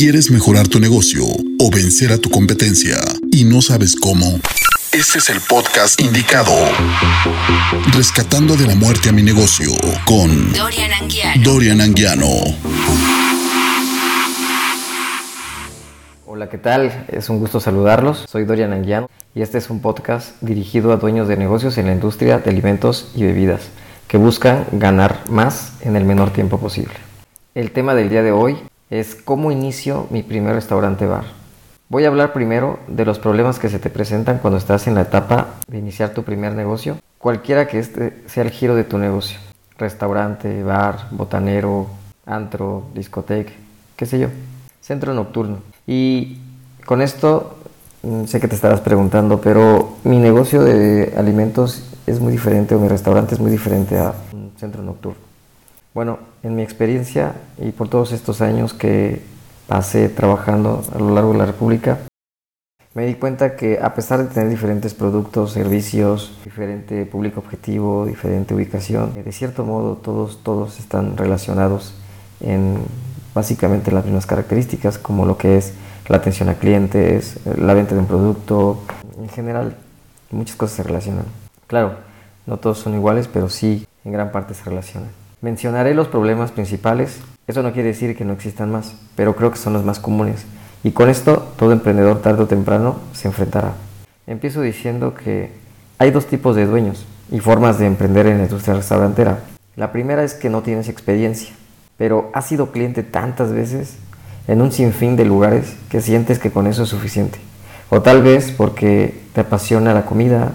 ¿Quieres mejorar tu negocio o vencer a tu competencia y no sabes cómo? Este es el podcast indicado. Rescatando de la muerte a mi negocio con Dorian Anguiano. Dorian Anguiano. Hola, ¿qué tal? Es un gusto saludarlos. Soy Dorian Anguiano y este es un podcast dirigido a dueños de negocios en la industria de alimentos y bebidas que buscan ganar más en el menor tiempo posible. El tema del día de hoy es cómo inicio mi primer restaurante bar. Voy a hablar primero de los problemas que se te presentan cuando estás en la etapa de iniciar tu primer negocio, cualquiera que este sea el giro de tu negocio. Restaurante, bar, botanero, antro, discoteca, qué sé yo. Centro nocturno. Y con esto mm, sé que te estarás preguntando, pero mi negocio de alimentos es muy diferente o mi restaurante es muy diferente a un centro nocturno. Bueno, en mi experiencia y por todos estos años que pasé trabajando a lo largo de la República, me di cuenta que a pesar de tener diferentes productos, servicios, diferente público objetivo, diferente ubicación, de cierto modo todos, todos están relacionados en básicamente las mismas características, como lo que es la atención a clientes, la venta de un producto, en general muchas cosas se relacionan. Claro, no todos son iguales, pero sí en gran parte se relacionan. Mencionaré los problemas principales. Eso no quiere decir que no existan más, pero creo que son los más comunes. Y con esto todo emprendedor tarde o temprano se enfrentará. Empiezo diciendo que hay dos tipos de dueños y formas de emprender en la industria restaurantera. La primera es que no tienes experiencia, pero has sido cliente tantas veces en un sinfín de lugares que sientes que con eso es suficiente. O tal vez porque te apasiona la comida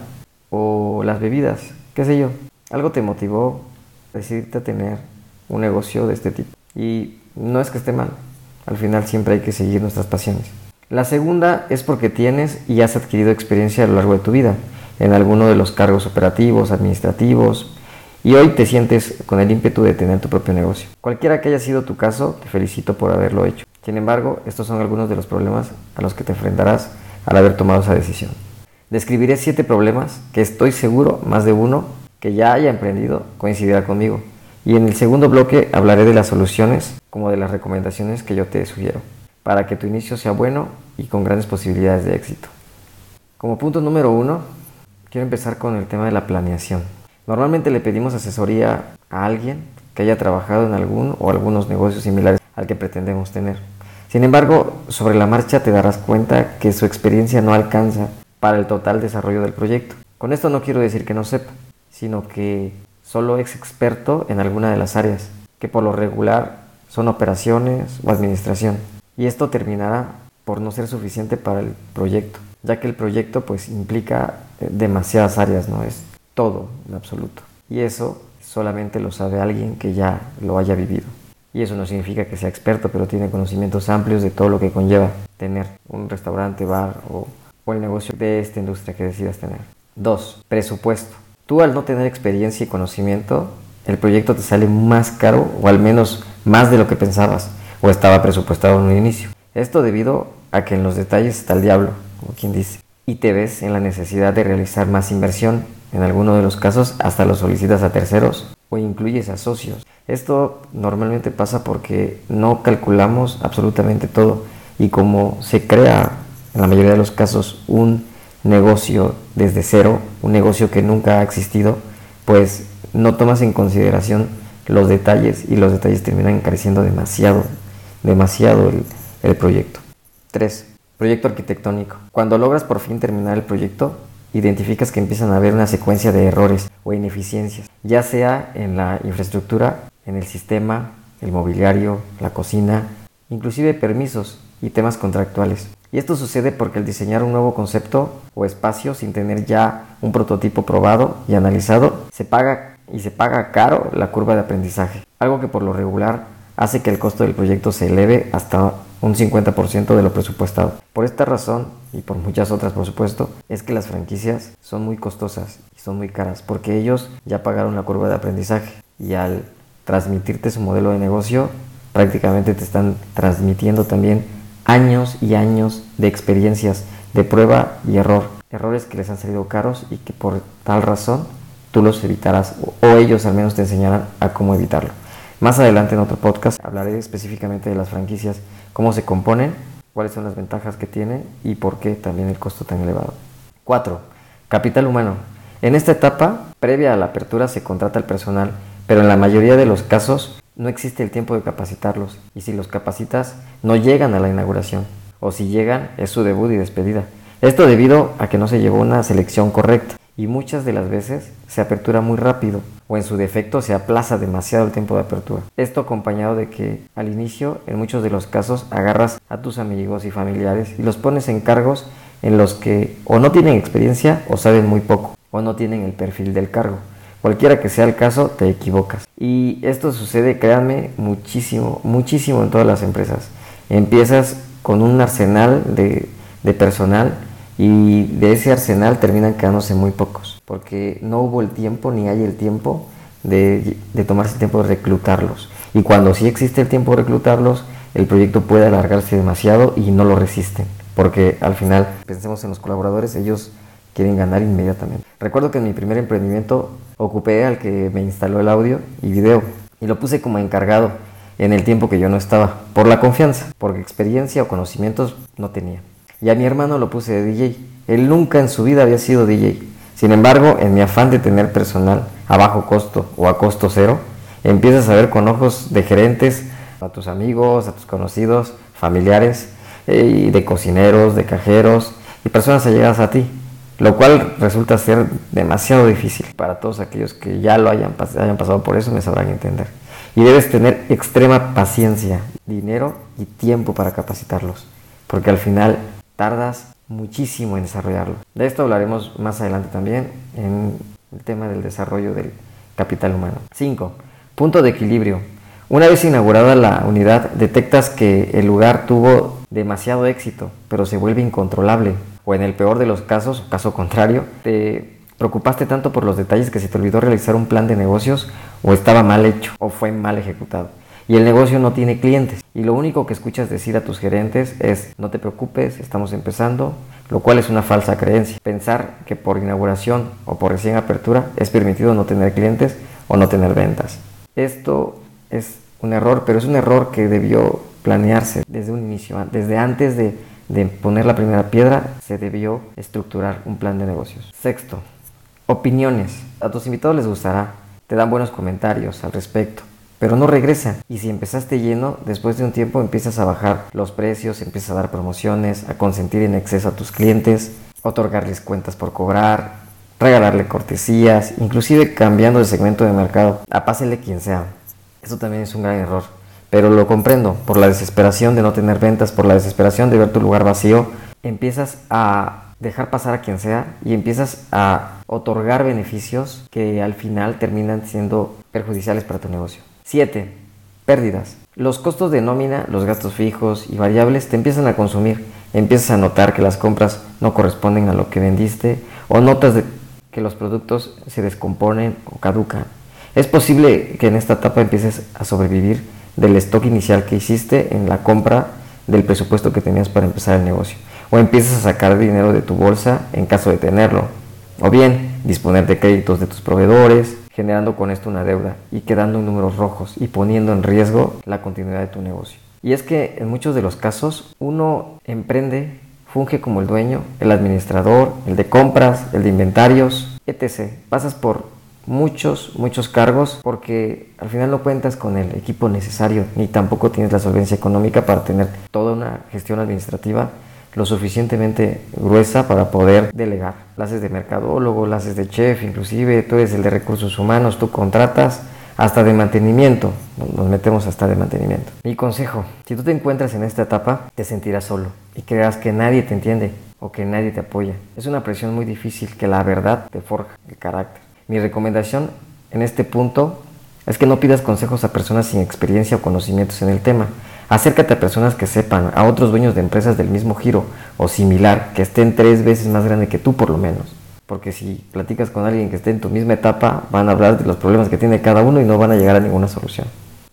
o las bebidas, qué sé yo. Algo te motivó decidirte a tener un negocio de este tipo. Y no es que esté mal, al final siempre hay que seguir nuestras pasiones. La segunda es porque tienes y has adquirido experiencia a lo largo de tu vida en alguno de los cargos operativos, administrativos, y hoy te sientes con el ímpetu de tener tu propio negocio. Cualquiera que haya sido tu caso, te felicito por haberlo hecho. Sin embargo, estos son algunos de los problemas a los que te enfrentarás al haber tomado esa decisión. Describiré siete problemas que estoy seguro más de uno que ya haya emprendido coincidirá conmigo. Y en el segundo bloque hablaré de las soluciones como de las recomendaciones que yo te sugiero, para que tu inicio sea bueno y con grandes posibilidades de éxito. Como punto número uno, quiero empezar con el tema de la planeación. Normalmente le pedimos asesoría a alguien que haya trabajado en algún o algunos negocios similares al que pretendemos tener. Sin embargo, sobre la marcha te darás cuenta que su experiencia no alcanza para el total desarrollo del proyecto. Con esto no quiero decir que no sepa, sino que solo es experto en alguna de las áreas, que por lo regular son operaciones o administración. Y esto terminará por no ser suficiente para el proyecto, ya que el proyecto pues implica eh, demasiadas áreas, no es todo en absoluto. Y eso solamente lo sabe alguien que ya lo haya vivido. Y eso no significa que sea experto, pero tiene conocimientos amplios de todo lo que conlleva tener un restaurante, bar o, el negocio de esta industria que decidas tener. 2. Presupuesto. Tú al no tener experiencia y conocimiento, el proyecto te sale más caro o al menos más de lo que pensabas o estaba presupuestado en un inicio. Esto debido a que en los detalles está el diablo, como quien dice, y te ves en la necesidad de realizar más inversión. En algunos de los casos hasta lo solicitas a terceros o incluyes a socios. Esto normalmente pasa porque no calculamos absolutamente todo y como se crea en la mayoría de los casos un negocio desde cero, un negocio que nunca ha existido, pues no tomas en consideración los detalles y los detalles terminan encareciendo demasiado, demasiado el, el proyecto. 3. Proyecto arquitectónico. Cuando logras por fin terminar el proyecto, identificas que empiezan a haber una secuencia de errores o ineficiencias, ya sea en la infraestructura, en el sistema, el mobiliario, la cocina, inclusive permisos y temas contractuales. Y esto sucede porque al diseñar un nuevo concepto o espacio sin tener ya un prototipo probado y analizado, se paga y se paga caro la curva de aprendizaje, algo que por lo regular hace que el costo del proyecto se eleve hasta un 50% de lo presupuestado. Por esta razón, y por muchas otras por supuesto, es que las franquicias son muy costosas y son muy caras, porque ellos ya pagaron la curva de aprendizaje y al transmitirte su modelo de negocio, prácticamente te están transmitiendo también años y años de experiencias de prueba y error. Errores que les han salido caros y que por tal razón tú los evitarás o ellos al menos te enseñarán a cómo evitarlo. Más adelante en otro podcast hablaré específicamente de las franquicias, cómo se componen, cuáles son las ventajas que tienen y por qué también el costo tan elevado. 4. Capital humano. En esta etapa, previa a la apertura, se contrata el personal, pero en la mayoría de los casos no existe el tiempo de capacitarlos y si los capacitas no llegan a la inauguración o si llegan es su debut y despedida. Esto debido a que no se llevó una selección correcta y muchas de las veces se apertura muy rápido o en su defecto se aplaza demasiado el tiempo de apertura. Esto acompañado de que al inicio en muchos de los casos agarras a tus amigos y familiares y los pones en cargos en los que o no tienen experiencia o saben muy poco o no tienen el perfil del cargo. Cualquiera que sea el caso, te equivocas. Y esto sucede, créanme, muchísimo, muchísimo en todas las empresas. Empiezas con un arsenal de, de personal y de ese arsenal terminan quedándose muy pocos, porque no hubo el tiempo ni hay el tiempo de, de tomarse el tiempo de reclutarlos. Y cuando sí existe el tiempo de reclutarlos, el proyecto puede alargarse demasiado y no lo resisten, porque al final, pensemos en los colaboradores, ellos quieren ganar inmediatamente. Recuerdo que en mi primer emprendimiento ocupé al que me instaló el audio y video y lo puse como encargado en el tiempo que yo no estaba, por la confianza, porque experiencia o conocimientos no tenía. Y a mi hermano lo puse de DJ. Él nunca en su vida había sido DJ. Sin embargo, en mi afán de tener personal a bajo costo o a costo cero, empiezas a ver con ojos de gerentes a tus amigos, a tus conocidos, familiares, eh, y de cocineros, de cajeros y personas allegadas a ti, lo cual resulta ser demasiado difícil para todos aquellos que ya lo hayan, hayan pasado por eso, me sabrán entender. Y debes tener extrema paciencia, dinero y tiempo para capacitarlos, porque al final tardas muchísimo en desarrollarlo. De esto hablaremos más adelante también en el tema del desarrollo del capital humano. 5. Punto de equilibrio. Una vez inaugurada la unidad, detectas que el lugar tuvo demasiado éxito, pero se vuelve incontrolable. O en el peor de los casos, caso contrario, te preocupaste tanto por los detalles que se te olvidó realizar un plan de negocios o estaba mal hecho o fue mal ejecutado y el negocio no tiene clientes. Y lo único que escuchas decir a tus gerentes es, no te preocupes, estamos empezando, lo cual es una falsa creencia. Pensar que por inauguración o por recién apertura es permitido no tener clientes o no tener ventas. Esto es un error, pero es un error que debió planearse desde un inicio, desde antes de, de poner la primera piedra, se debió estructurar un plan de negocios. Sexto, opiniones. A tus invitados les gustará, te dan buenos comentarios al respecto pero no regresa. Y si empezaste lleno, después de un tiempo empiezas a bajar los precios, empiezas a dar promociones, a consentir en exceso a tus clientes, otorgarles cuentas por cobrar, regalarle cortesías, inclusive cambiando de segmento de mercado, a pásele quien sea. Eso también es un gran error. Pero lo comprendo, por la desesperación de no tener ventas, por la desesperación de ver tu lugar vacío, empiezas a dejar pasar a quien sea y empiezas a otorgar beneficios que al final terminan siendo perjudiciales para tu negocio. 7. Pérdidas. Los costos de nómina, los gastos fijos y variables te empiezan a consumir. Empiezas a notar que las compras no corresponden a lo que vendiste o notas que los productos se descomponen o caducan. Es posible que en esta etapa empieces a sobrevivir del stock inicial que hiciste en la compra del presupuesto que tenías para empezar el negocio. O empieces a sacar dinero de tu bolsa en caso de tenerlo. O bien disponer de créditos de tus proveedores, generando con esto una deuda y quedando en números rojos y poniendo en riesgo la continuidad de tu negocio. Y es que en muchos de los casos uno emprende, funge como el dueño, el administrador, el de compras, el de inventarios, etc. Pasas por muchos, muchos cargos porque al final no cuentas con el equipo necesario ni tampoco tienes la solvencia económica para tener toda una gestión administrativa lo suficientemente gruesa para poder delegar. La haces de mercadólogo, la haces de chef, inclusive tú eres el de recursos humanos, tú contratas hasta de mantenimiento, nos metemos hasta de mantenimiento. Mi consejo, si tú te encuentras en esta etapa, te sentirás solo y creas que nadie te entiende o que nadie te apoya. Es una presión muy difícil que la verdad te forja el carácter. Mi recomendación en este punto es que no pidas consejos a personas sin experiencia o conocimientos en el tema. Acércate a personas que sepan, a otros dueños de empresas del mismo giro o similar, que estén tres veces más grande que tú por lo menos. Porque si platicas con alguien que esté en tu misma etapa, van a hablar de los problemas que tiene cada uno y no van a llegar a ninguna solución.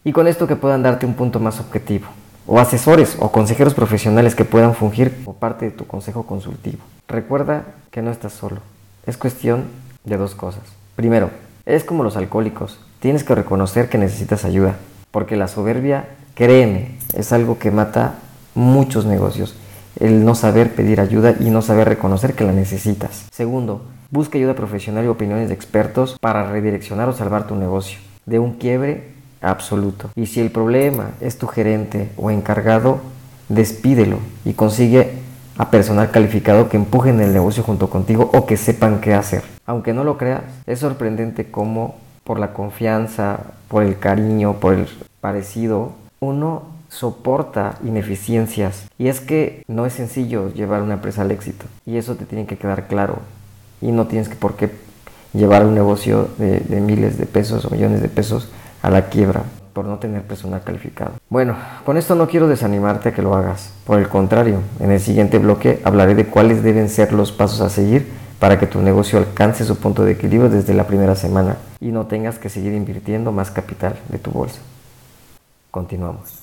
Y con esto que puedan darte un punto más objetivo. O asesores o consejeros profesionales que puedan fungir como parte de tu consejo consultivo. Recuerda que no estás solo. Es cuestión de dos cosas. Primero, es como los alcohólicos. Tienes que reconocer que necesitas ayuda Porque la soberbia, créeme, es algo que mata muchos negocios. El no saber pedir ayuda y no saber reconocer que la necesitas. Segundo, busca ayuda profesional y opiniones de expertos para redireccionar o salvar tu negocio de un quiebre absoluto. Y si el problema es tu gerente o encargado, despídelo y consigue a personal calificado que empujen el negocio junto contigo o que sepan qué hacer. Aunque no lo creas, es sorprendente cómo por la confianza, por el cariño, por el parecido, uno soporta ineficiencias. Y es que no es sencillo llevar una empresa al éxito. Y eso te tiene que quedar claro. Y no tienes que por qué llevar un negocio de, de miles de pesos o millones de pesos a la quiebra por no tener personal calificado. Bueno, con esto no quiero desanimarte a que lo hagas. Por el contrario, en el siguiente bloque hablaré de cuáles deben ser los pasos a seguir para que tu negocio alcance su punto de equilibrio desde la primera semana y no tengas que seguir invirtiendo más capital de tu bolsa. Continuamos.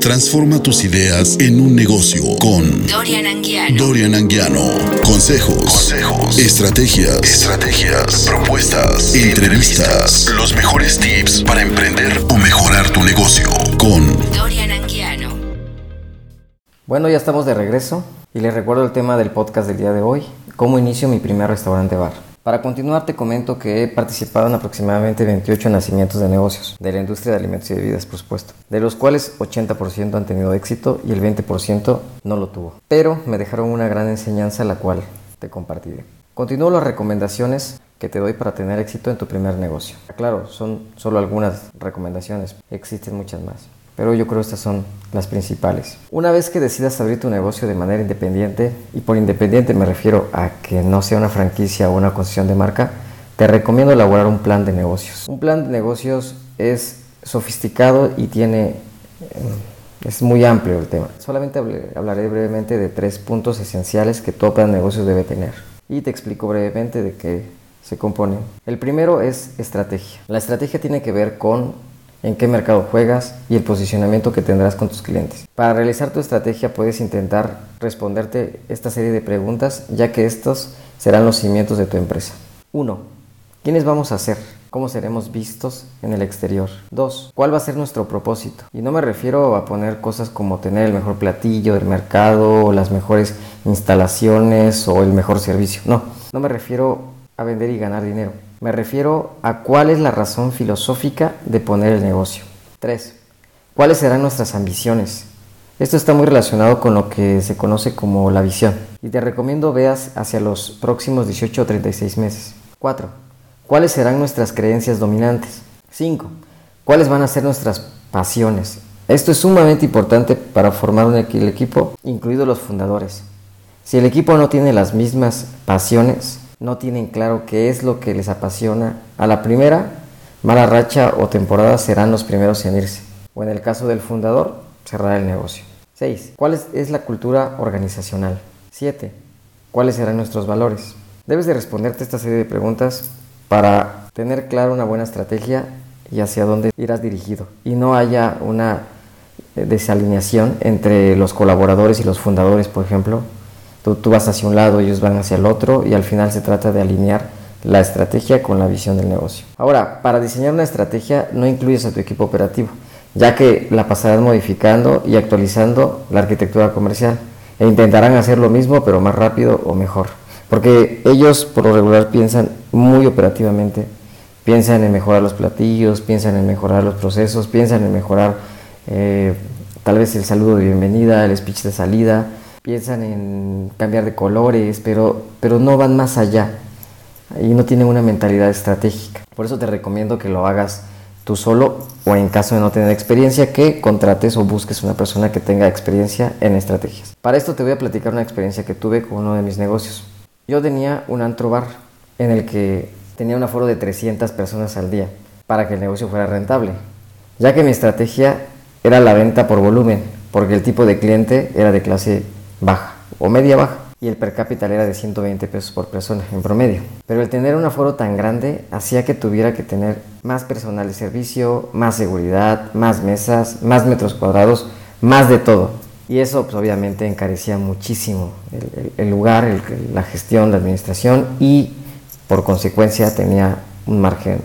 Transforma tus ideas en un negocio con Dorian Anguiano. Dorian Anguiano. Consejos, consejos, estrategias, estrategias, propuestas, entrevistas, los mejores tips para emprender o mejorar tu negocio con Dorian Anguiano. Bueno, ya estamos de regreso y les recuerdo el tema del podcast del día de hoy, cómo inicio mi primer restaurante bar. Para continuar te comento que he participado en aproximadamente 28 nacimientos de negocios, de la industria de alimentos y bebidas por supuesto, de los cuales 80% han tenido éxito y el 20% no lo tuvo. Pero me dejaron una gran enseñanza la cual te compartiré. Continúo las recomendaciones que te doy para tener éxito en tu primer negocio. Claro, son solo algunas recomendaciones, existen muchas más pero yo creo que estas son las principales. Una vez que decidas abrir tu negocio de manera independiente, y por independiente me refiero a que no sea una franquicia o una concesión de marca, te recomiendo elaborar un plan de negocios. Un plan de negocios es sofisticado y tiene... Eh, es muy amplio el tema. Solamente hablaré brevemente de tres puntos esenciales que todo plan de negocios debe tener. Y te explico brevemente de qué se compone. El primero es estrategia. La estrategia tiene que ver con en qué mercado juegas y el posicionamiento que tendrás con tus clientes. Para realizar tu estrategia puedes intentar responderte esta serie de preguntas ya que estos serán los cimientos de tu empresa. 1. ¿Quiénes vamos a ser? ¿Cómo seremos vistos en el exterior? 2. ¿Cuál va a ser nuestro propósito? Y no me refiero a poner cosas como tener el mejor platillo del mercado, o las mejores instalaciones o el mejor servicio. No, no me refiero a vender y ganar dinero. Me refiero a cuál es la razón filosófica de poner el negocio. 3. ¿Cuáles serán nuestras ambiciones? Esto está muy relacionado con lo que se conoce como la visión y te recomiendo veas hacia los próximos 18 o 36 meses. 4. ¿Cuáles serán nuestras creencias dominantes? 5. ¿Cuáles van a ser nuestras pasiones? Esto es sumamente importante para formar un equipo, incluidos los fundadores. Si el equipo no tiene las mismas pasiones, no tienen claro qué es lo que les apasiona, a la primera mala racha o temporada serán los primeros en irse. O en el caso del fundador, cerrar el negocio. 6. ¿Cuál es, la cultura organizacional? 7. ¿Cuáles serán nuestros valores? Debes de responderte esta serie de preguntas para tener claro una buena estrategia y hacia dónde irás dirigido. Y no haya una eh, desalineación entre los colaboradores y los fundadores, por ejemplo, Tú, vas hacia un lado, ellos van hacia el otro y al final se trata de alinear la estrategia con la visión del negocio. Ahora, para diseñar una estrategia no incluyes a tu equipo operativo, ya que la pasarán modificando y actualizando la arquitectura comercial e intentarán hacer lo mismo pero más rápido o mejor. Porque ellos por lo regular piensan muy operativamente, piensan en mejorar los platillos, piensan en mejorar los procesos, piensan en mejorar eh, tal vez el saludo de bienvenida, el speech de salida, piensan en cambiar de colores, pero, pero no van más allá y no tienen una mentalidad estratégica. Por eso te recomiendo que lo hagas tú solo o en caso de no tener experiencia, que contrates o busques una persona que tenga experiencia en estrategias. Para esto te voy a platicar una experiencia que tuve con uno de mis negocios. Yo tenía un antro bar en el que tenía un aforo de 300 personas al día para que el negocio fuera rentable, ya que mi estrategia era la venta por volumen, porque el tipo de cliente era de clase baja o media baja y el per cápita era de 120 pesos por persona en promedio. Pero el tener un aforo tan grande hacía que tuviera que tener más personal de servicio, más seguridad, más mesas, más metros cuadrados, más de todo. Y eso pues, obviamente encarecía muchísimo el, lugar, la gestión, la administración y por consecuencia tenía un margen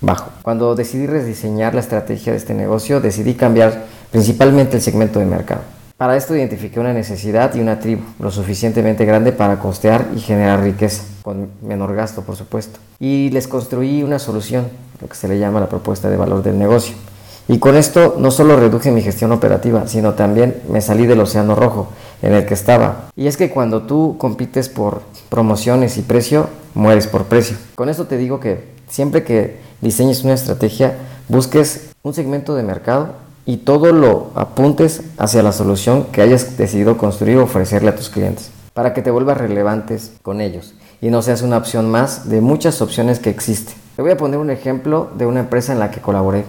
bajo. Cuando decidí rediseñar la estrategia de este negocio, decidí cambiar principalmente el segmento de mercado. Para esto identifiqué una necesidad y una tribu lo suficientemente grande para costear y generar riqueza, con menor gasto por supuesto. Y les construí una solución, lo que se le llama la propuesta de valor del negocio. Y con esto no solo reduje mi gestión operativa, sino también me salí del océano rojo en el que estaba. Y es que cuando tú compites por promociones y precio, mueres por precio. Con esto te digo que siempre que diseñes una estrategia, busques un segmento de mercado y todo lo apuntes hacia la solución que hayas decidido construir o ofrecerle a tus clientes, para que te vuelvas relevantes con ellos y no seas una opción más de muchas opciones que existen. Te voy a poner un ejemplo de una empresa en la que colaboré.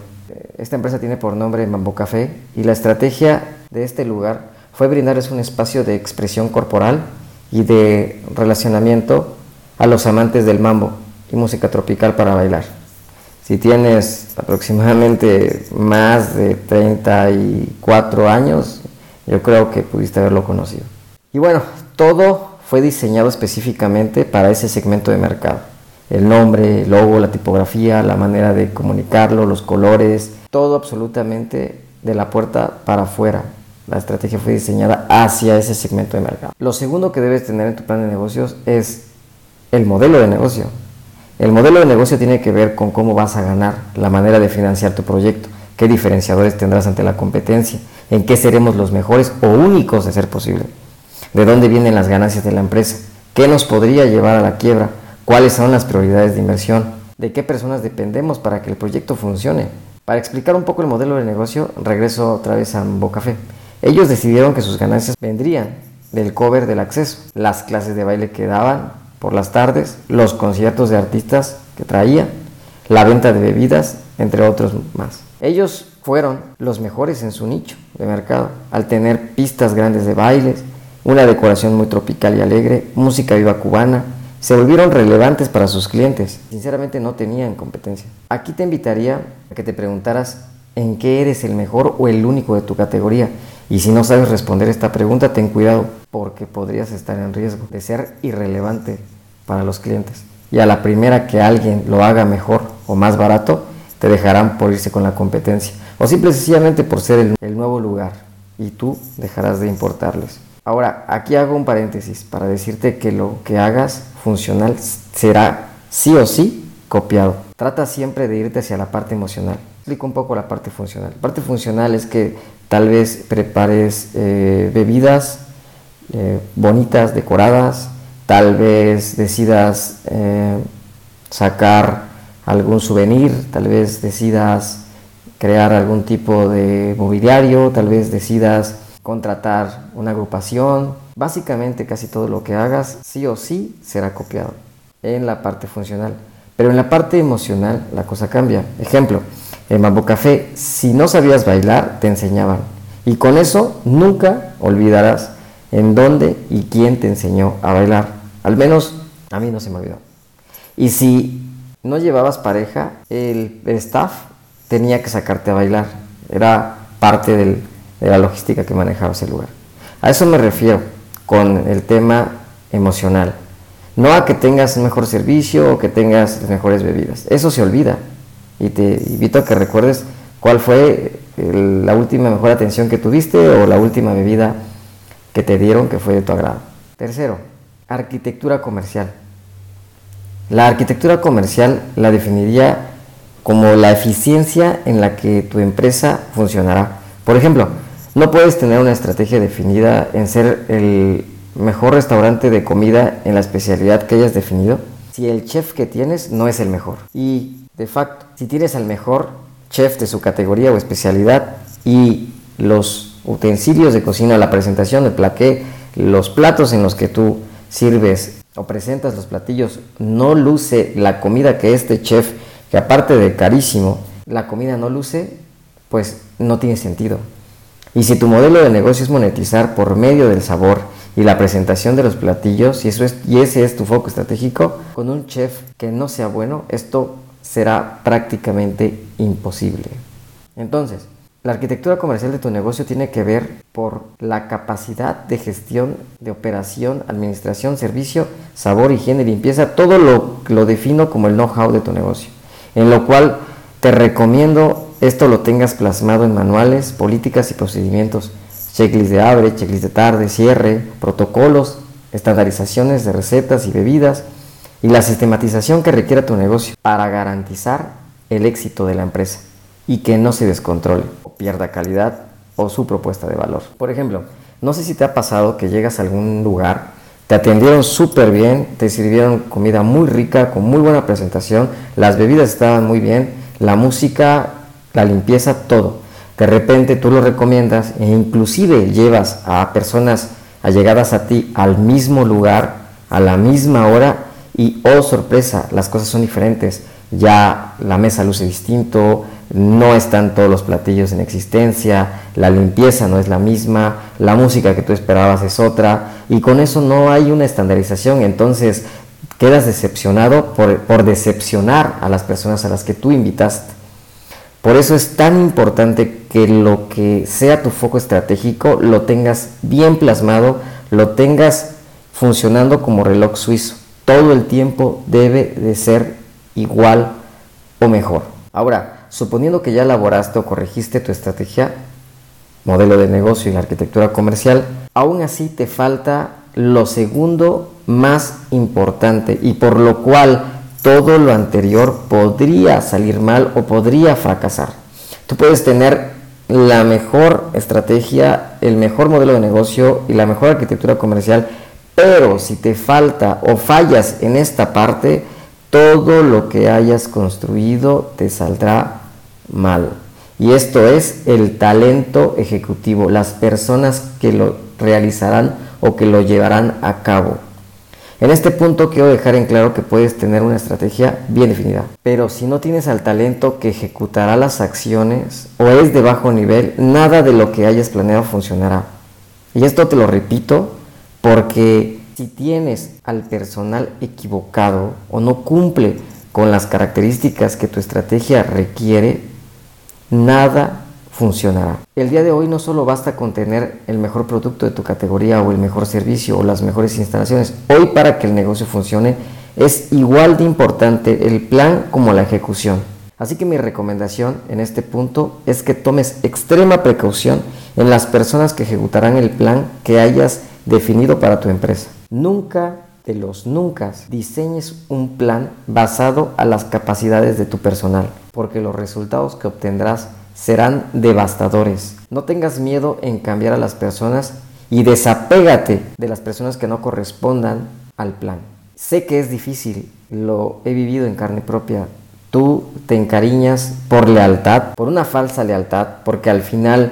Esta empresa tiene por nombre Mambo Café y la estrategia de este lugar fue brindarles un espacio de expresión corporal y de relacionamiento a los amantes del mambo y música tropical para bailar. Si tienes aproximadamente más de 34 años, yo creo que pudiste haberlo conocido. Y bueno, todo fue diseñado específicamente para ese segmento de mercado. El nombre, el logo, la tipografía, la manera de comunicarlo, los colores, todo absolutamente de la puerta para afuera. La estrategia fue diseñada hacia ese segmento de mercado. Lo segundo que debes tener en tu plan de negocios es el modelo de negocio. El modelo de negocio tiene que ver con cómo vas a ganar, la manera de financiar tu proyecto, qué diferenciadores tendrás ante la competencia, en qué seremos los mejores o únicos de ser posible, de dónde vienen las ganancias de la empresa, qué nos podría llevar a la quiebra, cuáles son las prioridades de inversión, de qué personas dependemos para que el proyecto funcione. Para explicar un poco el modelo de negocio, regreso otra vez a Bocafé. Ellos decidieron que sus ganancias vendrían del cover del acceso, las clases de baile que daban, por las tardes, los conciertos de artistas que traía, la venta de bebidas, entre otros más. Ellos fueron los mejores en su nicho de mercado, al tener pistas grandes de bailes, una decoración muy tropical y alegre, música viva cubana, se volvieron relevantes para sus clientes. Sinceramente no tenían competencia. Aquí te invitaría a que te preguntaras en qué eres el mejor o el único de tu categoría. Y si no sabes responder esta pregunta, ten cuidado, porque podrías estar en riesgo de ser irrelevante para los clientes. Y a la primera que alguien lo haga mejor o más barato, te dejarán por irse con la competencia. O simple y sencillamente por ser el, nuevo lugar. Y tú dejarás de importarles. Ahora, aquí hago un paréntesis para decirte que lo que hagas funcional será sí o sí copiado. Trata siempre de irte hacia la parte emocional. Explico un poco la parte funcional. La parte funcional es que tal vez prepares eh, bebidas eh, bonitas, decoradas, tal vez decidas eh, sacar algún souvenir, tal vez decidas crear algún tipo de mobiliario, tal vez decidas contratar una agrupación. Básicamente casi todo lo que hagas sí o sí será copiado en la parte funcional. Pero en la parte emocional la cosa cambia. Ejemplo, en Mambo Café, si no sabías bailar, te enseñaban. Y con eso nunca olvidarás en dónde y quién te enseñó a bailar. Al menos a mí no se me olvidó. Y si no llevabas pareja, el, staff tenía que sacarte a bailar. Era parte de la logística que manejaba ese lugar. A eso me refiero con el tema emocional. No a que tengas mejor servicio o que tengas mejores bebidas. Eso se olvida. Y te invito a que recuerdes cuál fue la última mejor atención que tuviste o la última bebida que te dieron que fue de tu agrado. Tercero, arquitectura comercial. La arquitectura comercial la definiría como la eficiencia en la que tu empresa funcionará. Por ejemplo, no puedes tener una estrategia definida en ser el mejor restaurante de comida en la especialidad que hayas definido si el chef que tienes no es el mejor. Y de facto, si tienes al mejor chef de su categoría o especialidad y los utensilios de cocina, la presentación, el plaqué, los platos en los que tú sirves o presentas los platillos, no luce la comida que este chef, que aparte de carísimo, la comida no luce, pues no tiene sentido. Y si tu modelo de negocio es monetizar por medio del sabor y la presentación de los platillos, y, eso es, y ese es tu foco estratégico, con un chef que no sea bueno, esto será prácticamente imposible. Entonces, la arquitectura comercial de tu negocio tiene que ver por la capacidad de gestión, de operación, administración, servicio, sabor, higiene, limpieza, todo lo, lo defino como el know-how de tu negocio, en lo cual Te recomiendo esto lo tengas plasmado en manuales, políticas y procedimientos, checklist de abre, checklist de tarde, cierre, protocolos, estandarizaciones de recetas y bebidas y la sistematización que requiera tu negocio para garantizar el éxito de la empresa y que no se descontrole pierda calidad o su propuesta de valor. Por ejemplo, no sé si te ha pasado que llegas a algún lugar, te atendieron súper bien, te sirvieron comida muy rica, con muy buena presentación, las bebidas estaban muy bien, la música, la limpieza, todo. De repente tú lo recomiendas e inclusive llevas a personas allegadas a ti al mismo lugar, a la misma hora y oh sorpresa, las cosas son diferentes. Ya la mesa luce distinto, no están todos los platillos en existencia, la limpieza no es la misma, la música que tú esperabas es otra y con eso no hay una estandarización, entonces quedas decepcionado por, decepcionar a las personas a las que tú invitaste. Por eso es tan importante que lo que sea tu foco estratégico lo tengas bien plasmado, lo tengas funcionando como reloj suizo. Todo el tiempo debe de ser igual o mejor. Ahora, suponiendo que ya elaboraste o corregiste tu estrategia, modelo de negocio y la arquitectura comercial, aún así te falta lo segundo más importante y por lo cual todo lo anterior podría salir mal o podría fracasar. Tú puedes tener la mejor estrategia, el mejor modelo de negocio y la mejor arquitectura comercial, pero si te falta o fallas en esta parte, todo lo que hayas construido te saldrá mal. Y esto es el talento ejecutivo, las personas que lo realizarán o que lo llevarán a cabo. En este punto quiero dejar en claro que puedes tener una estrategia bien definida, pero si no tienes al talento que ejecutará las acciones o es de bajo nivel, nada de lo que hayas planeado funcionará. Y esto te lo repito porque si tienes al personal equivocado o no cumple con las características que tu estrategia requiere, nada funcionará. El día de hoy no solo basta con tener el mejor producto de tu categoría o el mejor servicio o las mejores instalaciones. Hoy para que el negocio funcione es igual de importante el plan como la ejecución. Así que mi recomendación en este punto es que tomes extrema precaución en las personas que ejecutarán el plan que hayas definido para tu empresa. Nunca de los nunca diseñes un plan basado a las capacidades de tu personal, porque los resultados que obtendrás serán devastadores. No tengas miedo en cambiar a las personas y desapégate de las personas que no correspondan al plan. Sé que es difícil, lo he vivido en carne propia. Tú te encariñas por lealtad, por una falsa lealtad, porque al final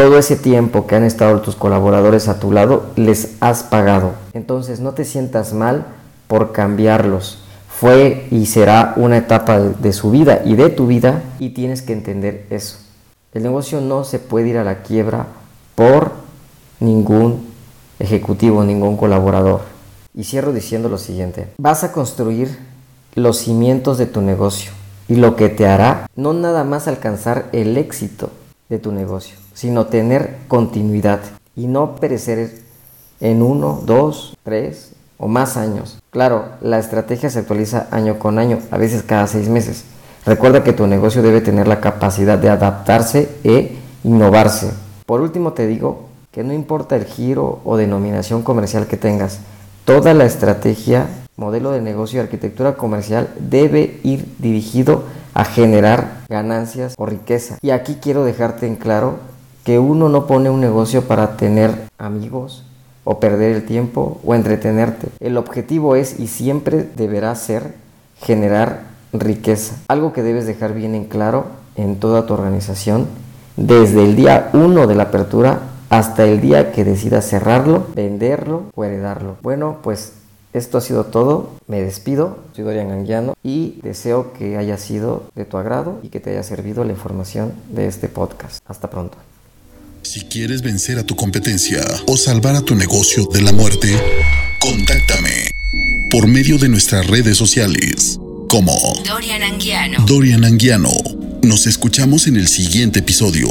todo ese tiempo que han estado tus colaboradores a tu lado les has pagado. Entonces no te sientas mal por cambiarlos fue y será una etapa de, su vida y de tu vida y tienes que entender eso. El negocio no se puede ir a la quiebra por ningún ejecutivo, ningún colaborador. Y cierro diciendo lo siguiente, vas a construir los cimientos de tu negocio y lo que te hará no nada más alcanzar el éxito de tu negocio, sino tener continuidad y no perecer en uno, dos, tres, o más años. Claro, la estrategia se actualiza año con año, a veces cada seis meses. Recuerda que tu negocio debe tener la capacidad de adaptarse e innovarse. Por último te digo que no importa el giro o denominación comercial que tengas, toda la estrategia, modelo de negocio y arquitectura comercial debe ir dirigido a generar ganancias o riqueza. Y aquí quiero dejarte en claro que uno no pone un negocio para tener amigos, o perder el tiempo o entretenerte. El objetivo es y siempre deberá ser generar riqueza. Algo que debes dejar bien en claro en toda tu organización desde el día 1 de la apertura hasta el día que decidas cerrarlo, venderlo o heredarlo. Bueno, pues esto ha sido todo. Me despido. Soy Dorian Anguiano y deseo que haya sido de tu agrado y que te haya servido la información de este podcast. Hasta pronto. Si quieres vencer a tu competencia o salvar a tu negocio de la muerte, contáctame por medio de nuestras redes sociales como Dorian Anguiano. Dorian Anguiano. Nos escuchamos en el siguiente episodio.